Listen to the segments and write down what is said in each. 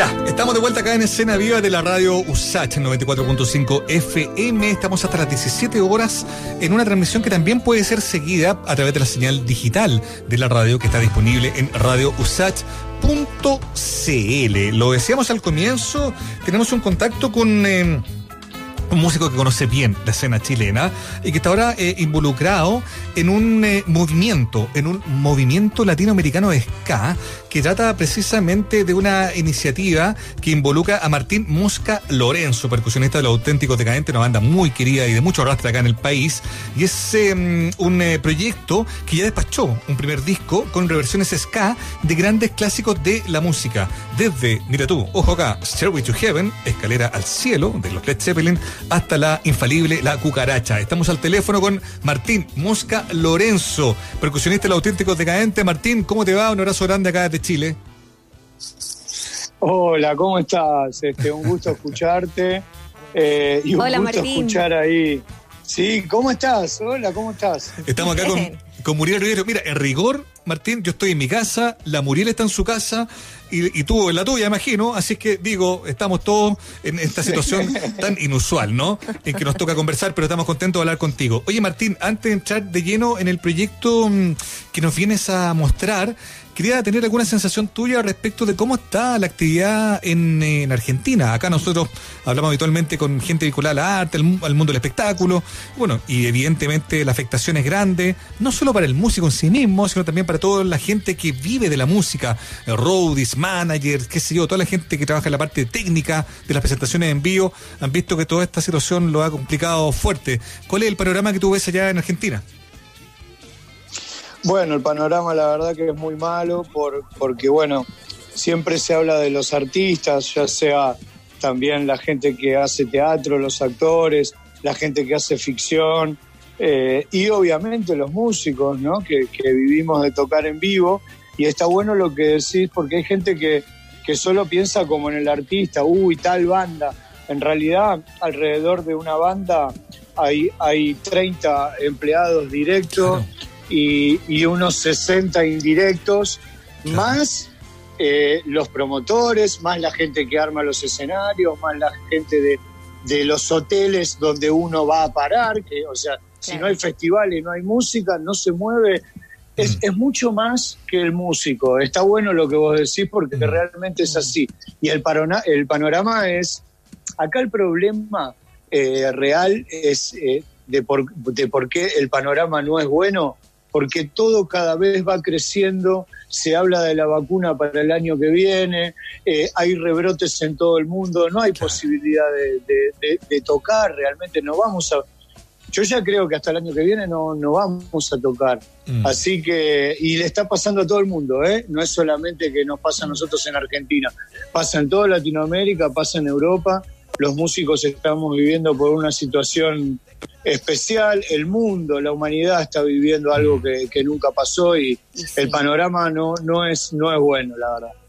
Estamos de vuelta acá en escena viva de la radio USACH 94.5 FM. Estamos hasta las 17 horas en una transmisión que también puede ser seguida a través de la señal digital de la radio que está disponible en radiousach.cl. Lo decíamos al comienzo, tenemos un contacto con... Eh, un músico que conoce bien la escena chilena y que está ahora eh, involucrado en un eh, movimiento, en un movimiento latinoamericano de ska que trata precisamente de una iniciativa que involucra a Martín Mosca Lorenzo, percusionista de los auténticos decadentes, una banda muy querida y de mucho arrastre acá en el país. Y es em, un eh, proyecto que ya despachó un primer disco con reversiones ska de grandes clásicos de la música. Desde, mira tú, ojo acá, Stairway to Heaven, Escalera al Cielo, de los Led Zeppelin, hasta la infalible La Cucaracha. Estamos al teléfono con Martín Mosca Lorenzo, percusionista de los auténticos decadentes. Martín, ¿cómo te va? Un abrazo grande acá desde Chile. Hola, ¿cómo estás? Este, un gusto escucharte. Eh, y un gusto escuchar ahí. Sí, ¿cómo estás? Hola, ¿cómo estás? Estamos acá con, con Muriel Rivero. Mira, en rigor, Martín, yo estoy en mi casa, la Muriel está en su casa y, tú en la tuya, imagino. Así que digo, estamos todos en esta situación tan inusual, ¿no? En que nos toca conversar, pero estamos contentos de hablar contigo. Oye, Martín, antes de entrar de lleno en el proyecto mm, que nos vienes a mostrar, quería tener alguna sensación tuya respecto de cómo está la actividad en, Argentina. Acá nosotros hablamos habitualmente con gente vinculada al arte, al, mundo del espectáculo. Bueno, y evidentemente la afectación es grande, no solo para el músico en sí mismo, sino también para toda la gente que vive de la música, roadies, managers, qué sé yo, toda la gente que trabaja en la parte técnica de las presentaciones en vivo, han visto que toda esta situación lo ha complicado fuerte. ¿Cuál es el panorama que tú ves allá en Argentina? Bueno, el panorama la verdad que es muy malo por, porque, bueno, siempre se habla de los artistas, ya sea también la gente que hace teatro, los actores, la gente que hace ficción eh, y obviamente los músicos, ¿no? Que, vivimos de tocar en vivo. Y está bueno lo que decís porque hay gente que, que solo piensa como en el artista, uy, tal banda. En realidad, alrededor de una banda hay, hay 30 empleados directos y, unos 60 indirectos, más eh, los promotores, más la gente que arma los escenarios, más la gente de, de los hoteles donde uno va a parar, que, o sea, si no hay festivales, no hay música, no se mueve. Es, mm. es, mucho más que el músico. Está bueno lo que vos decís porque mm. realmente es así. Y el, el panorama es, acá el problema eh, real es eh, de, por, de por qué el panorama no es bueno, porque todo cada vez va creciendo, se habla de la vacuna para el año que viene, eh, hay rebrotes en todo el mundo, no hay posibilidad de, tocar, realmente no vamos a... Yo ya creo que hasta el año que viene no, no vamos a tocar. Mm. Así que, y le está pasando a todo el mundo, ¿eh? No es solamente que nos pasa a nosotros en Argentina, pasa en toda Latinoamérica, pasa en Europa, los músicos estamos viviendo por una situación especial, el mundo, la humanidad está viviendo algo mm. que, nunca pasó y el panorama no, no, es, no es bueno, la verdad.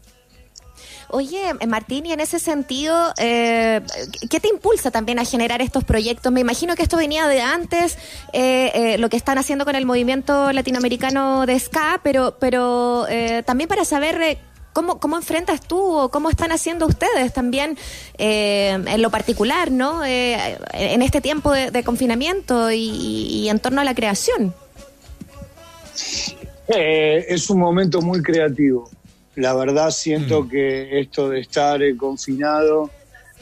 Oye, eh, Martín, y en ese sentido, eh, ¿qué te impulsa también a generar estos proyectos? Me imagino que esto venía de antes, eh, lo que están haciendo con el movimiento latinoamericano de ska, pero, pero también para saber ¿Cómo, ¿Cómo enfrentas tú o cómo están haciendo ustedes también eh, en lo particular, ¿no? Eh, en este tiempo de, confinamiento y, en torno a la creación? Eh, es un momento muy creativo. La verdad siento mm. que esto de estar confinado,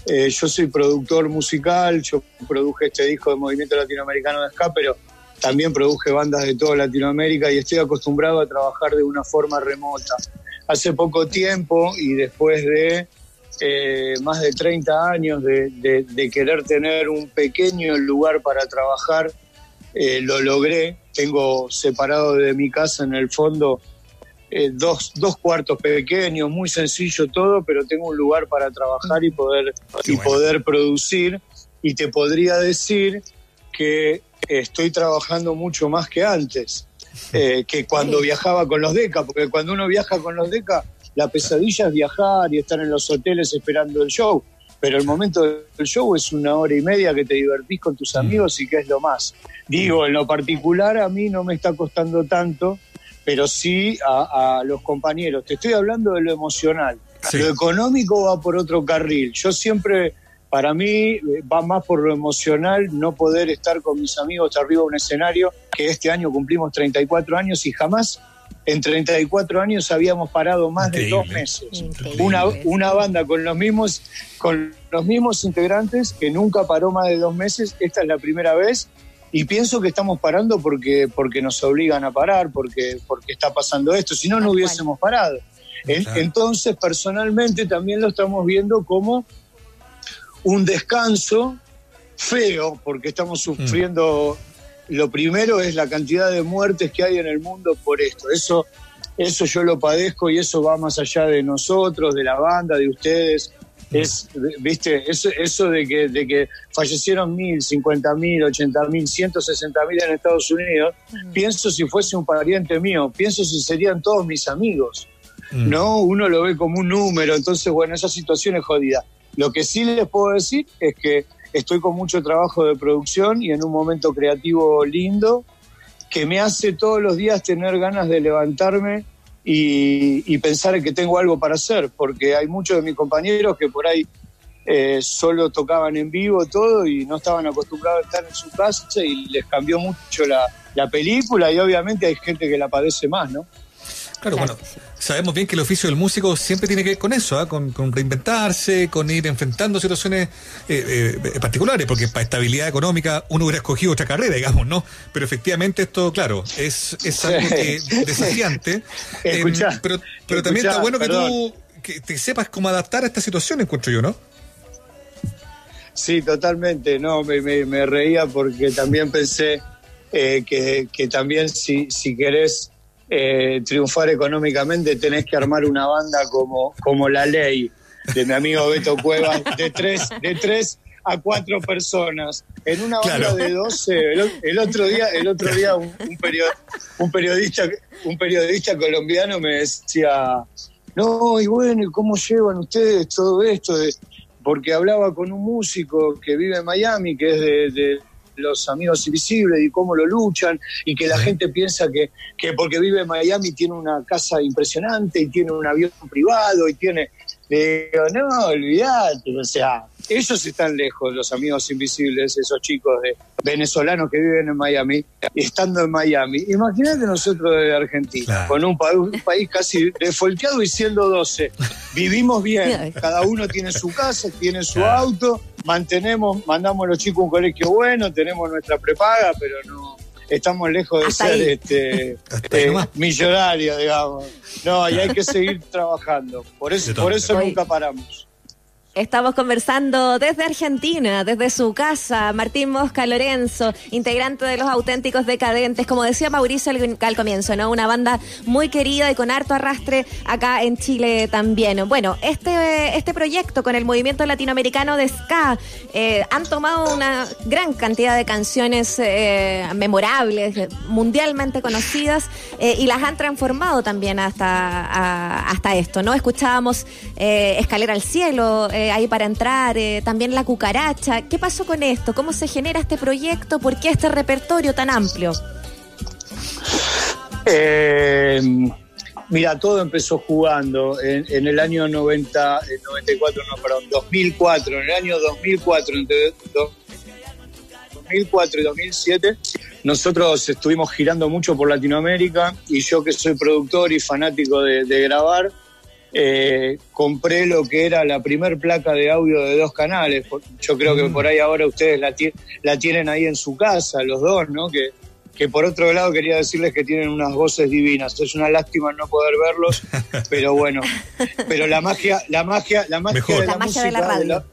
yo soy productor musical, yo produje este disco de Movimiento Latinoamericano de Ska, pero también produje bandas de toda Latinoamérica y estoy acostumbrado a trabajar de una forma remota hace poco tiempo y después de eh, más de 30 años de, querer tener un pequeño lugar para trabajar, eh, lo logré. Tengo separado de mi casa en el fondo eh, dos, dos, cuartos pequeños, muy sencillo todo, pero tengo un lugar para trabajar y poder, y poder producir. Y te podría decir que estoy trabajando mucho más que antes. Eh, que cuando viajaba con los DECA, porque cuando uno viaja con los DECA, la pesadilla es viajar y estar en los hoteles esperando el show, pero el momento del show es una hora y media que te divertís con tus mm. amigos y que es lo más. Digo, en lo particular a mí no me está costando tanto, pero sí a, los compañeros. Te estoy hablando de lo emocional. Lo económico va por otro carril. Yo siempre, para mí, va más por lo emocional no poder estar con mis amigos arriba de un escenario, que este año cumplimos 34 años y jamás en 34 años habíamos parado más de dos meses. Una, una banda con los mismos con los mismos integrantes que nunca paró más de dos meses. Esta es la primera vez y pienso que estamos parando porque porque nos obligan a parar, porque porque está pasando esto. Si no, no hubiésemos parado. Entonces, personalmente también lo estamos viendo como un descanso feo, porque estamos mm. sufriendo lo primero es la cantidad de muertes que hay en el mundo por esto. Eso, eso yo lo padezco y eso va más allá de nosotros, de la banda, de ustedes. Es, viste, eso, eso de que, de que fallecieron mil, cincuenta mil, ochenta mil, ciento sesenta mil en Estados Unidos, pienso si fuese un pariente mío, pienso si serían todos mis amigos. No, uno lo ve como un número, entonces bueno, esa situación es jodida. Lo que sí les puedo decir es que estoy con mucho trabajo de producción y en un momento creativo lindo que me hace todos los días tener ganas de levantarme y, pensar que tengo algo para hacer, porque hay muchos de mis compañeros que por ahí eh, solo tocaban en vivo todo y no estaban acostumbrados a estar en su casa y les cambió mucho la, la película y obviamente hay gente que la padece más, ¿no? Claro, bueno, sabemos bien que el oficio del músico siempre tiene que ver con eso, ¿ah? con, reinventarse, con ir enfrentando situaciones eh, eh, particulares, porque para estabilidad económica uno hubiera escogido otra carrera, digamos, ¿no? Pero efectivamente esto, claro, es, es algo desafiante. Em, pero pero también está bueno que tú que te sepas cómo adaptar a esta situación, encuentro yo, ¿no? Sí, totalmente. No, me, me, reía porque también pensé eh, que, que también si, si querés eh, triunfar económicamente tenés que armar una banda como, como La Ley, de mi amigo Beto Cuevas, de tres, de tres a cuatro personas. En una banda de 12, el, otro día, el otro día un, un, periodista, un periodista colombiano me decía, no, y bueno, ¿y cómo llevan ustedes todo esto? porque hablaba con un músico que vive en Miami, que es de los amigos invisibles y cómo lo luchan y que la gente piensa que, que porque vive en Miami tiene una casa impresionante y tiene un avión privado y tiene Digo, no, olvidate, o sea, ellos están lejos, los amigos invisibles, esos chicos de venezolanos que viven en Miami, estando en Miami. Imagínate nosotros de Argentina, con un, país casi defolteado y siendo 12. Vivimos bien, cada uno tiene su casa, tiene su auto, mantenemos, mandamos a los chicos a un colegio bueno, tenemos nuestra prepaga, pero no estamos lejos de ser este, eh, millonarios, digamos. No, y hay que seguir trabajando. Por eso, por eso nunca paramos. Estamos conversando desde Argentina, desde su casa, Martín Mosca Lorenzo, integrante de los auténticos decadentes, como decía Mauricio al, comienzo, ¿no? Una banda muy querida y con harto arrastre acá en Chile también. Bueno, este, este proyecto con el movimiento latinoamericano de Ska eh, han tomado una gran cantidad de canciones eh, memorables, mundialmente conocidas, eh, y las han transformado también hasta, hasta esto, ¿no? Escuchábamos Escalera al Cielo, eh, ahí para entrar, eh, también la cucaracha. ¿Qué pasó con esto? ¿Cómo se genera este proyecto? ¿Por qué este repertorio tan amplio? Eh, mira, todo empezó jugando en, el año 90, 94, no, perdón, 2004, en el año 2004, entre 2004 y 2007, nosotros estuvimos girando mucho por Latinoamérica y yo que soy productor y fanático de grabar, eh, compré lo que era la primer placa de audio de dos canales. Yo creo que mm. por ahí ahora ustedes la, la tienen ahí en su casa, los dos, ¿no? Que, que por otro lado quería decirles que tienen unas voces divinas. Es una lástima no poder verlos, pero bueno. Pero la magia, la magia, la magia de la, música, de la radio. La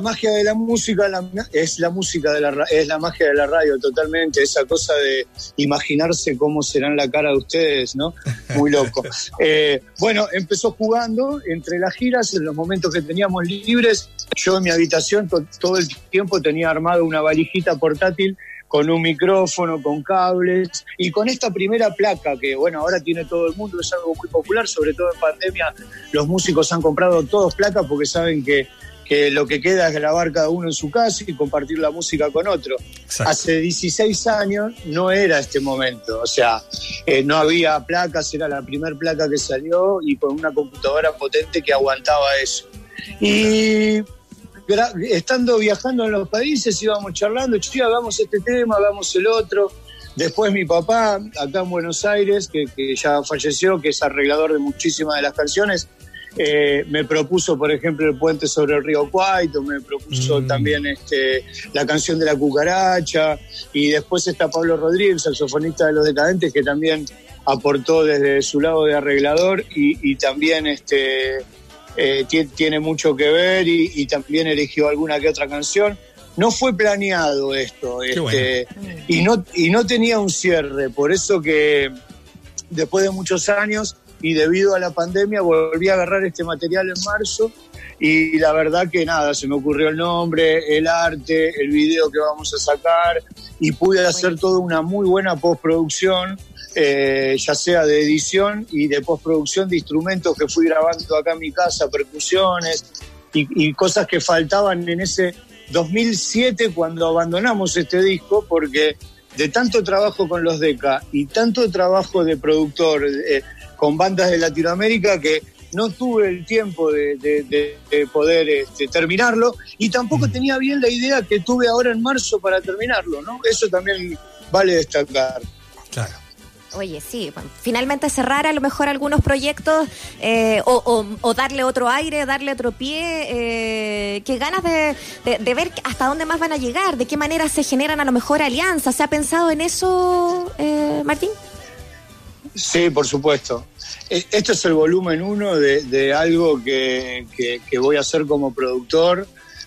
magia de la música es la música de la es la magia de la radio totalmente, esa cosa de imaginarse cómo serán la cara de ustedes, ¿no? Muy loco. Eh, bueno, empezó jugando entre las giras, en los momentos que teníamos libres, yo en mi habitación todo el tiempo tenía armado una valijita portátil con un micrófono, con cables y con esta primera placa que, bueno, ahora tiene todo el mundo, es algo muy popular, sobre todo en pandemia, los músicos han comprado todos placas porque saben que que lo que queda es grabar cada uno en su casa y compartir la música con otro. Hace 16 años no era este momento, o sea, eh, no había placas, era la primera placa que salió y con una computadora potente que aguantaba eso. Y estando viajando en los países íbamos charlando, chica, hagamos este tema, hagamos el otro. Después mi papá, acá en Buenos Aires, que, que ya falleció, que es arreglador de muchísimas de las canciones, eh, me propuso, por ejemplo, el puente sobre el río Cuaito, me propuso mm. también este, la canción de la cucaracha, y después está Pablo Rodríguez, saxofonista de Los Decadentes, que también aportó desde su lado de arreglador y, también este, eh, tiene mucho que ver y, también eligió alguna que otra canción. No fue planeado esto, este, y, no, y no tenía un cierre, por eso que después de muchos años y debido a la pandemia volví a agarrar este material en marzo y la verdad que nada, se me ocurrió el nombre, el arte, el video que vamos a sacar y pude hacer toda una muy buena postproducción, eh, ya sea de edición y de postproducción de instrumentos que fui grabando acá en mi casa, percusiones y, y cosas que faltaban en ese 2007 cuando abandonamos este disco porque de tanto trabajo con los DECA y tanto trabajo de productor, eh, con bandas de Latinoamérica que no tuve el tiempo de, poder este, terminarlo y tampoco mm. tenía bien la idea que tuve ahora en marzo para terminarlo, ¿no? Eso también vale destacar. Claro. Oye, sí, finalmente cerrar a lo mejor algunos proyectos eh, o, darle otro aire, darle otro pie. Eh, qué ganas de, ver hasta dónde más van a llegar, de qué manera se generan a lo mejor alianzas. ¿Se ha pensado en eso, eh, Martín? Sí, por supuesto. E, este es el volumen uno de, algo que, voy a hacer como productor,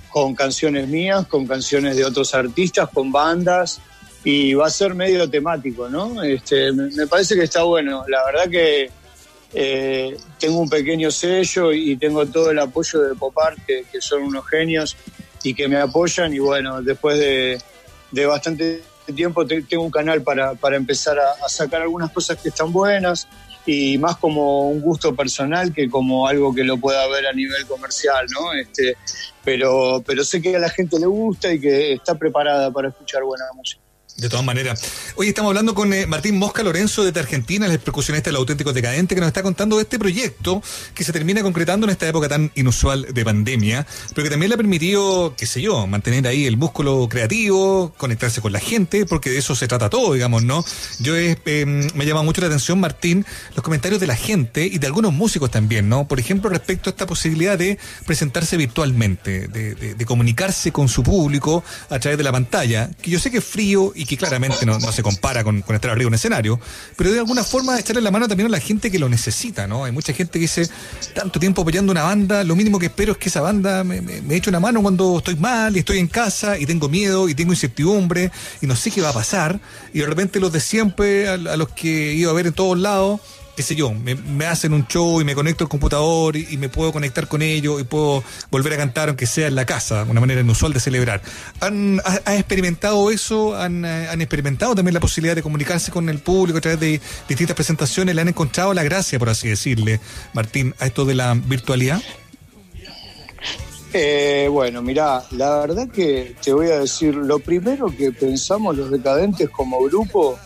con canciones mías, con canciones de otros artistas, con bandas, y va a ser medio temático, ¿no? Este, me, parece que está bueno. La verdad que eh, tengo un pequeño sello y tengo todo el apoyo de Popar, que, que son unos genios y que me apoyan, y bueno, después de, de bastante tiempo tengo un canal para, para empezar a, sacar algunas cosas que están buenas y más como un gusto personal que como algo que lo pueda ver a nivel comercial, ¿no? Este, pero, pero sé que a la gente le gusta y que está preparada para escuchar buena música. De todas maneras. Hoy estamos hablando con eh, Martín Mosca Lorenzo de Argentina, el percusionista del auténtico decadente, que nos está contando de este proyecto que se termina concretando en esta época tan inusual de pandemia, pero que también le ha permitido, qué sé yo, mantener ahí el músculo creativo, conectarse con la gente, porque de eso se trata todo, digamos, ¿no? Yo eh, me llama mucho la atención, Martín, los comentarios de la gente y de algunos músicos también, ¿no? Por ejemplo, respecto a esta posibilidad de presentarse virtualmente, de, de comunicarse con su público a través de la pantalla, que yo sé que es frío y que claramente no, se compara con, estar arriba en un escenario, pero de alguna forma echarle la mano también a la gente que lo necesita, ¿no? Hay mucha gente que dice, tanto tiempo apoyando una banda, lo mínimo que espero es que esa banda me, me, eche una mano cuando estoy mal y estoy en casa y tengo miedo y tengo incertidumbre y no sé qué va a pasar, y de repente los de siempre, a, a los que ido a ver en todos lados, qué sé yo, me, hacen un show y me conecto al computador y, me puedo conectar con ellos y puedo volver a cantar aunque sea en la casa, una manera inusual de celebrar. ¿Han, experimentado eso? ¿Han, ¿Han, experimentado también la posibilidad de comunicarse con el público a través de distintas presentaciones? ¿Le han encontrado la gracia, por así decirle, Martín, a esto de la virtualidad? Eh, bueno, mira, la verdad que te voy a decir, lo primero que pensamos los decadentes como grupo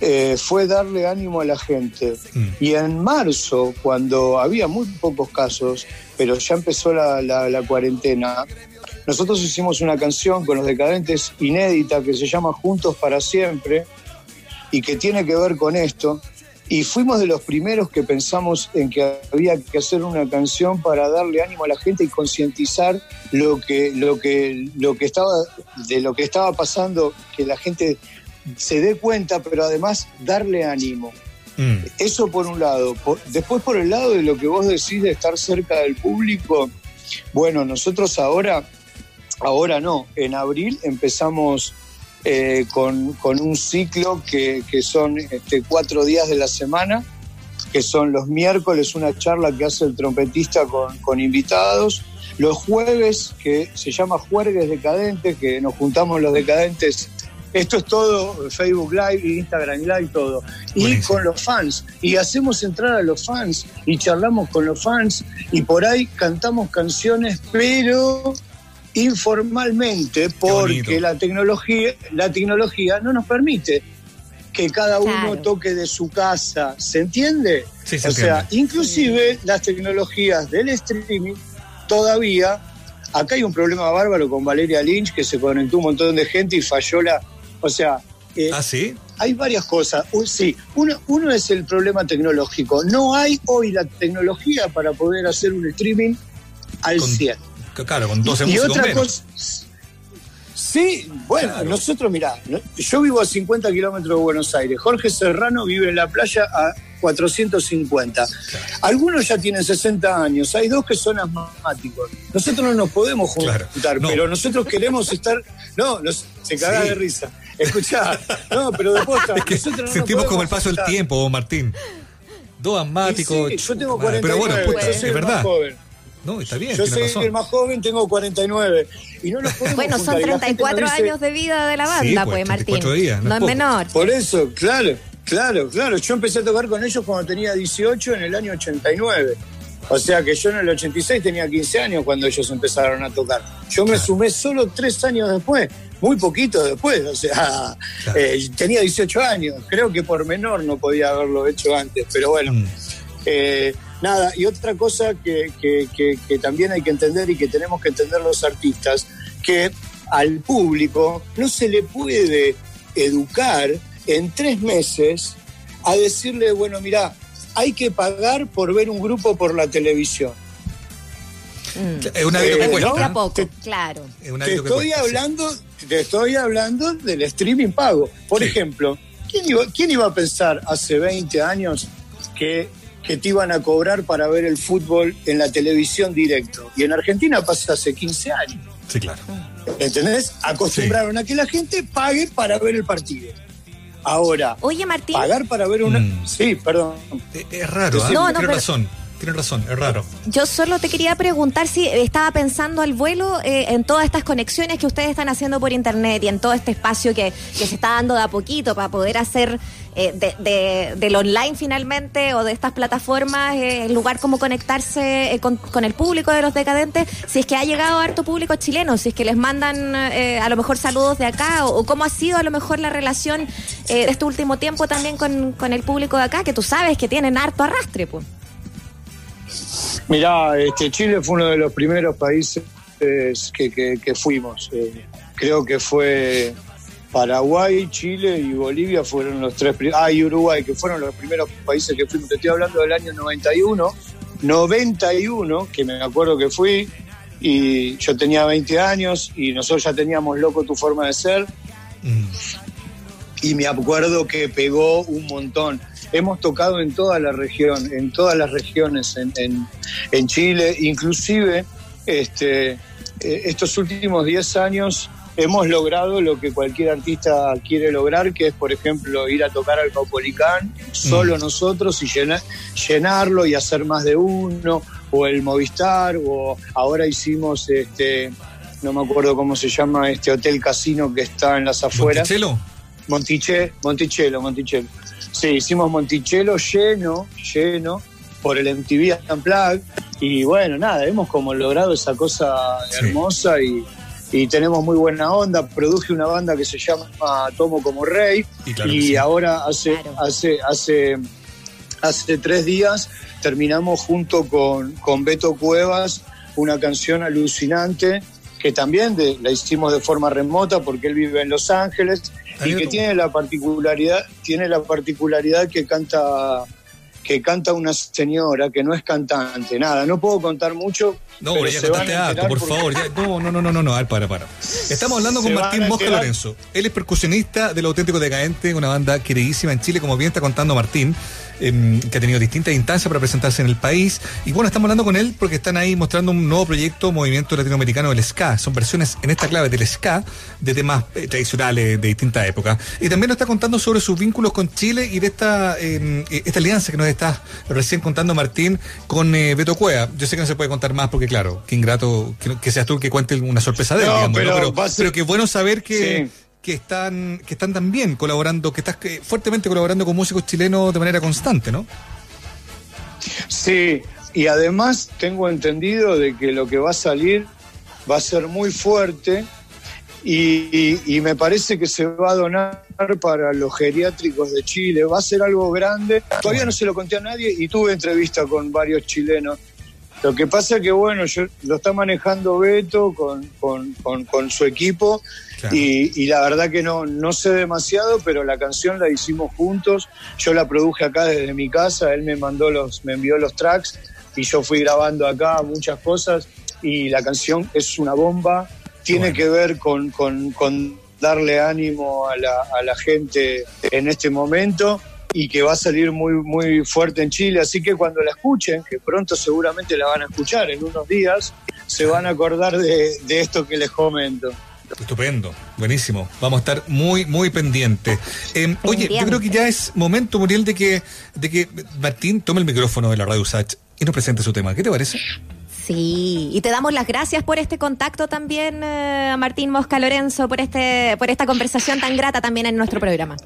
eh, fue darle ánimo a la gente. Mm. Y en marzo, cuando había muy pocos casos, pero ya empezó la, la, cuarentena, nosotros hicimos una canción con los decadentes inédita que se llama Juntos para Siempre y que tiene que ver con esto. Y fuimos de los primeros que pensamos en que había que hacer una canción para darle ánimo a la gente y concientizar lo que, lo que, lo que estaba, de lo que estaba pasando, que la gente se dé cuenta, pero además darle ánimo. Mm. Eso por un lado. después por el lado de lo que vos decís de estar cerca del público, bueno, nosotros ahora, ahora no, en abril empezamos eh, con, un ciclo que, son este, cuatro días de la semana, que son los miércoles una charla que hace el trompetista con, con invitados, los jueves que se llama Juergues Decadentes, que nos juntamos los decadentes Esto es todo Facebook Live, Instagram Live, todo. Y con los fans. Y hacemos entrar a los fans y charlamos con los fans y por ahí cantamos canciones, pero informalmente, porque la tecnología, la tecnología no nos permite que cada uno toque de su casa. ¿Se entiende? Sí, se o sea, inclusive las tecnologías del streaming todavía. Acá hay un problema bárbaro con Valeria Lynch, que se conectó un montón de gente y falló la, o sea, eh, ¿Ah, sí? Hay varias cosas. sí, uno, uno es el problema tecnológico. No hay hoy la tecnología para poder hacer un streaming al 100. Claro, con 12 y otra cosa. Sí, bueno, nosotros, mirá, yo vivo a 50 kilómetros de Buenos Aires. Jorge Serrano vive en la playa a 450. Algunos ya tienen 60 años, hay dos que son asmáticos. Nosotros no nos podemos juntar, pero nosotros queremos estar. No, se caga de risa. Escuchá, no, pero después. sentimos como el paso del tiempo, Martín. Dos asmáticos. yo tengo 49, pero bueno, pues, es verdad. No, está bien. Yo soy el más joven, tengo 49. Y no nos bueno, son 34 años de vida de la banda, pues, pues Martín. Días, no, es menor. Por eso, claro. Claro, claro. Yo empecé a tocar con ellos cuando tenía 18 en el año 89. O sea que yo en el 86 tenía 15 años cuando ellos empezaron a tocar. Yo me sumé solo tres años después, muy poquito después. O sea, eh, tenía 18 años. Creo que por menor no podía haberlo hecho antes. Pero bueno, mm. eh, nada. Y otra cosa que, que también hay que entender y que tenemos que entender los artistas, que al público no se le puede educar en tres meses a decirle, bueno, mira, hay que pagar por ver un grupo por la televisión. Mm. Es una vida que eh, cuesta. Poco, claro. te estoy hablando, te estoy hablando del streaming pago. Por ejemplo, ¿quién iba, ¿quién iba a pensar hace 20 años que, que te iban a cobrar para ver el fútbol en la televisión directo? Y en Argentina pasa hace 15 años. Sí, claro. ¿Entendés? Acostumbraron a que la gente pague para ver el partido. Ahora, Oye, Martín. pagar para ver una. Mm. Sí, perdón. Es, raro, ¿eh? no, no, tiene razón. Tiene razón, es raro. Yo solo te quería preguntar si estaba pensando al vuelo eh, en todas estas conexiones que ustedes están haciendo por internet y en todo este espacio que, que se está dando de a poquito para poder hacer eh, de, del online finalmente o de estas plataformas eh, el lugar como conectarse con, con, el público de los decadentes, si es que ha llegado harto público chileno, si es que les mandan a lo mejor saludos de acá o, cómo ha sido a lo mejor la relación de este último tiempo también con, con el público de acá, que tú sabes que tienen harto arrastre. Pues. Mirá, este, Chile fue uno de los primeros países que, fuimos. Eh, creo que fue Paraguay, Chile y Bolivia fueron los tres Ah, y Uruguay, que fueron los primeros países que fuimos. Te estoy hablando del año 91. 91, que me acuerdo que fui, y yo tenía 20 años y nosotros ya teníamos Loco tu forma de ser. Mm. Y me acuerdo que pegó un montón hemos tocado en toda la región, en todas las regiones en, Chile, inclusive este, eh, estos últimos 10 años hemos logrado lo que cualquier artista quiere lograr, que es, por ejemplo, ir a tocar al Caupolicán, solo mm. nosotros, y llenarlo y hacer más de uno, o el Movistar, o ahora hicimos, este no me acuerdo cómo se llama, este hotel casino que está en las afueras. ¿Monticello? Montiche, Monticello, Monticello. Sí, hicimos Monticello lleno, lleno, por el MTV Unplugged. Y bueno, nada, hemos como logrado esa cosa hermosa y, tenemos muy buena onda. Produje una banda que se llama Tomo como Rey. Y, ahora hace, hace, hace, hace tres días terminamos junto con, con Beto Cuevas una canción alucinante que también la hicimos de forma remota porque él vive en Los Ángeles y que tiene la particularidad, tiene la particularidad que canta que canta una señora que no es cantante, nada, no puedo contar mucho. No, pero ya contaste alto, por favor. no, no, no, no, no, no, para, para. Estamos hablando con Martín Mosca Lorenzo. Él es percusionista del Auténtico Decadente, una banda queridísima en Chile, como bien está contando Martín. Em, que ha tenido distintas instancias para presentarse en el país. Y bueno, estamos hablando con él porque están ahí mostrando un nuevo proyecto, Movimiento Latinoamericano del Ska. Son versiones en esta clave del Ska de temas eh, tradicionales de distintas épocas. Y también nos está contando sobre sus vínculos con Chile y de esta, em, eh, esta alianza que nos está recién contando Martín con eh, Beto Cueva. Yo sé que no se puede contar más porque, claro, qué ingrato que, seas tú el que cuente una sorpresa de él, pero, pero, pero, que bueno saber que que están, que están también colaborando, que estás fuertemente colaborando con músicos chilenos de manera constante, ¿no? Sí, y además tengo entendido de que lo que va a salir va a ser muy fuerte y, me parece que se va a donar para los geriátricos de Chile. Va a ser algo grande. Todavía no se lo conté a nadie y tuve entrevista con varios chilenos. Lo que pasa que, bueno, yo, lo está manejando Beto con, con, su equipo y, la verdad que no, no sé demasiado, pero la canción la hicimos juntos. Yo la produje acá desde mi casa, él me mandó los, me envió los tracks y yo fui grabando acá muchas cosas y la canción es una bomba tiene que ver con, darle ánimo a la, a la gente en este momento y que va a salir muy, muy fuerte en Chile. Así que cuando la escuchen, que pronto seguramente la van a escuchar en unos días, se van a acordar de, esto que les comento. Estupendo, buenísimo. Vamos a estar muy, muy pendientes. Eh, oye, yo creo que ya es momento, Muriel, de que, de que Martín tome el micrófono de la Radio Sach y nos presente su tema. ¿Qué te parece? Sí, y te damos las gracias por este contacto también, a eh, Martín Mosca Lorenzo, por, este, por esta conversación tan grata también en nuestro programa.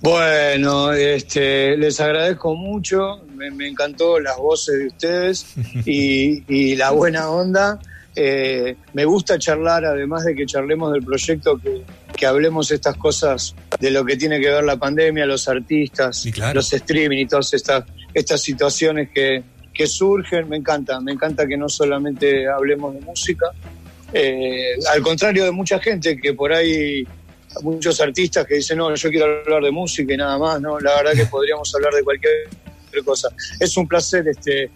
Bueno, este, les agradezco mucho, me, encantó las voces de ustedes y, la buena onda. Eh, me gusta charlar, además de que charlemos del proyecto, que, que, hablemos estas cosas de lo que tiene que ver la pandemia, los artistas, los streaming y todas estas, estas situaciones que, que surgen, me encanta, me encanta que no solamente hablemos de música, eh, al contrario de mucha gente que por ahí, muchos artistas que dicen, no, yo quiero hablar de música y nada más, no, la verdad que podríamos hablar de cualquier cosa. Es un placer este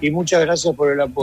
y muchas gracias por el apoyo.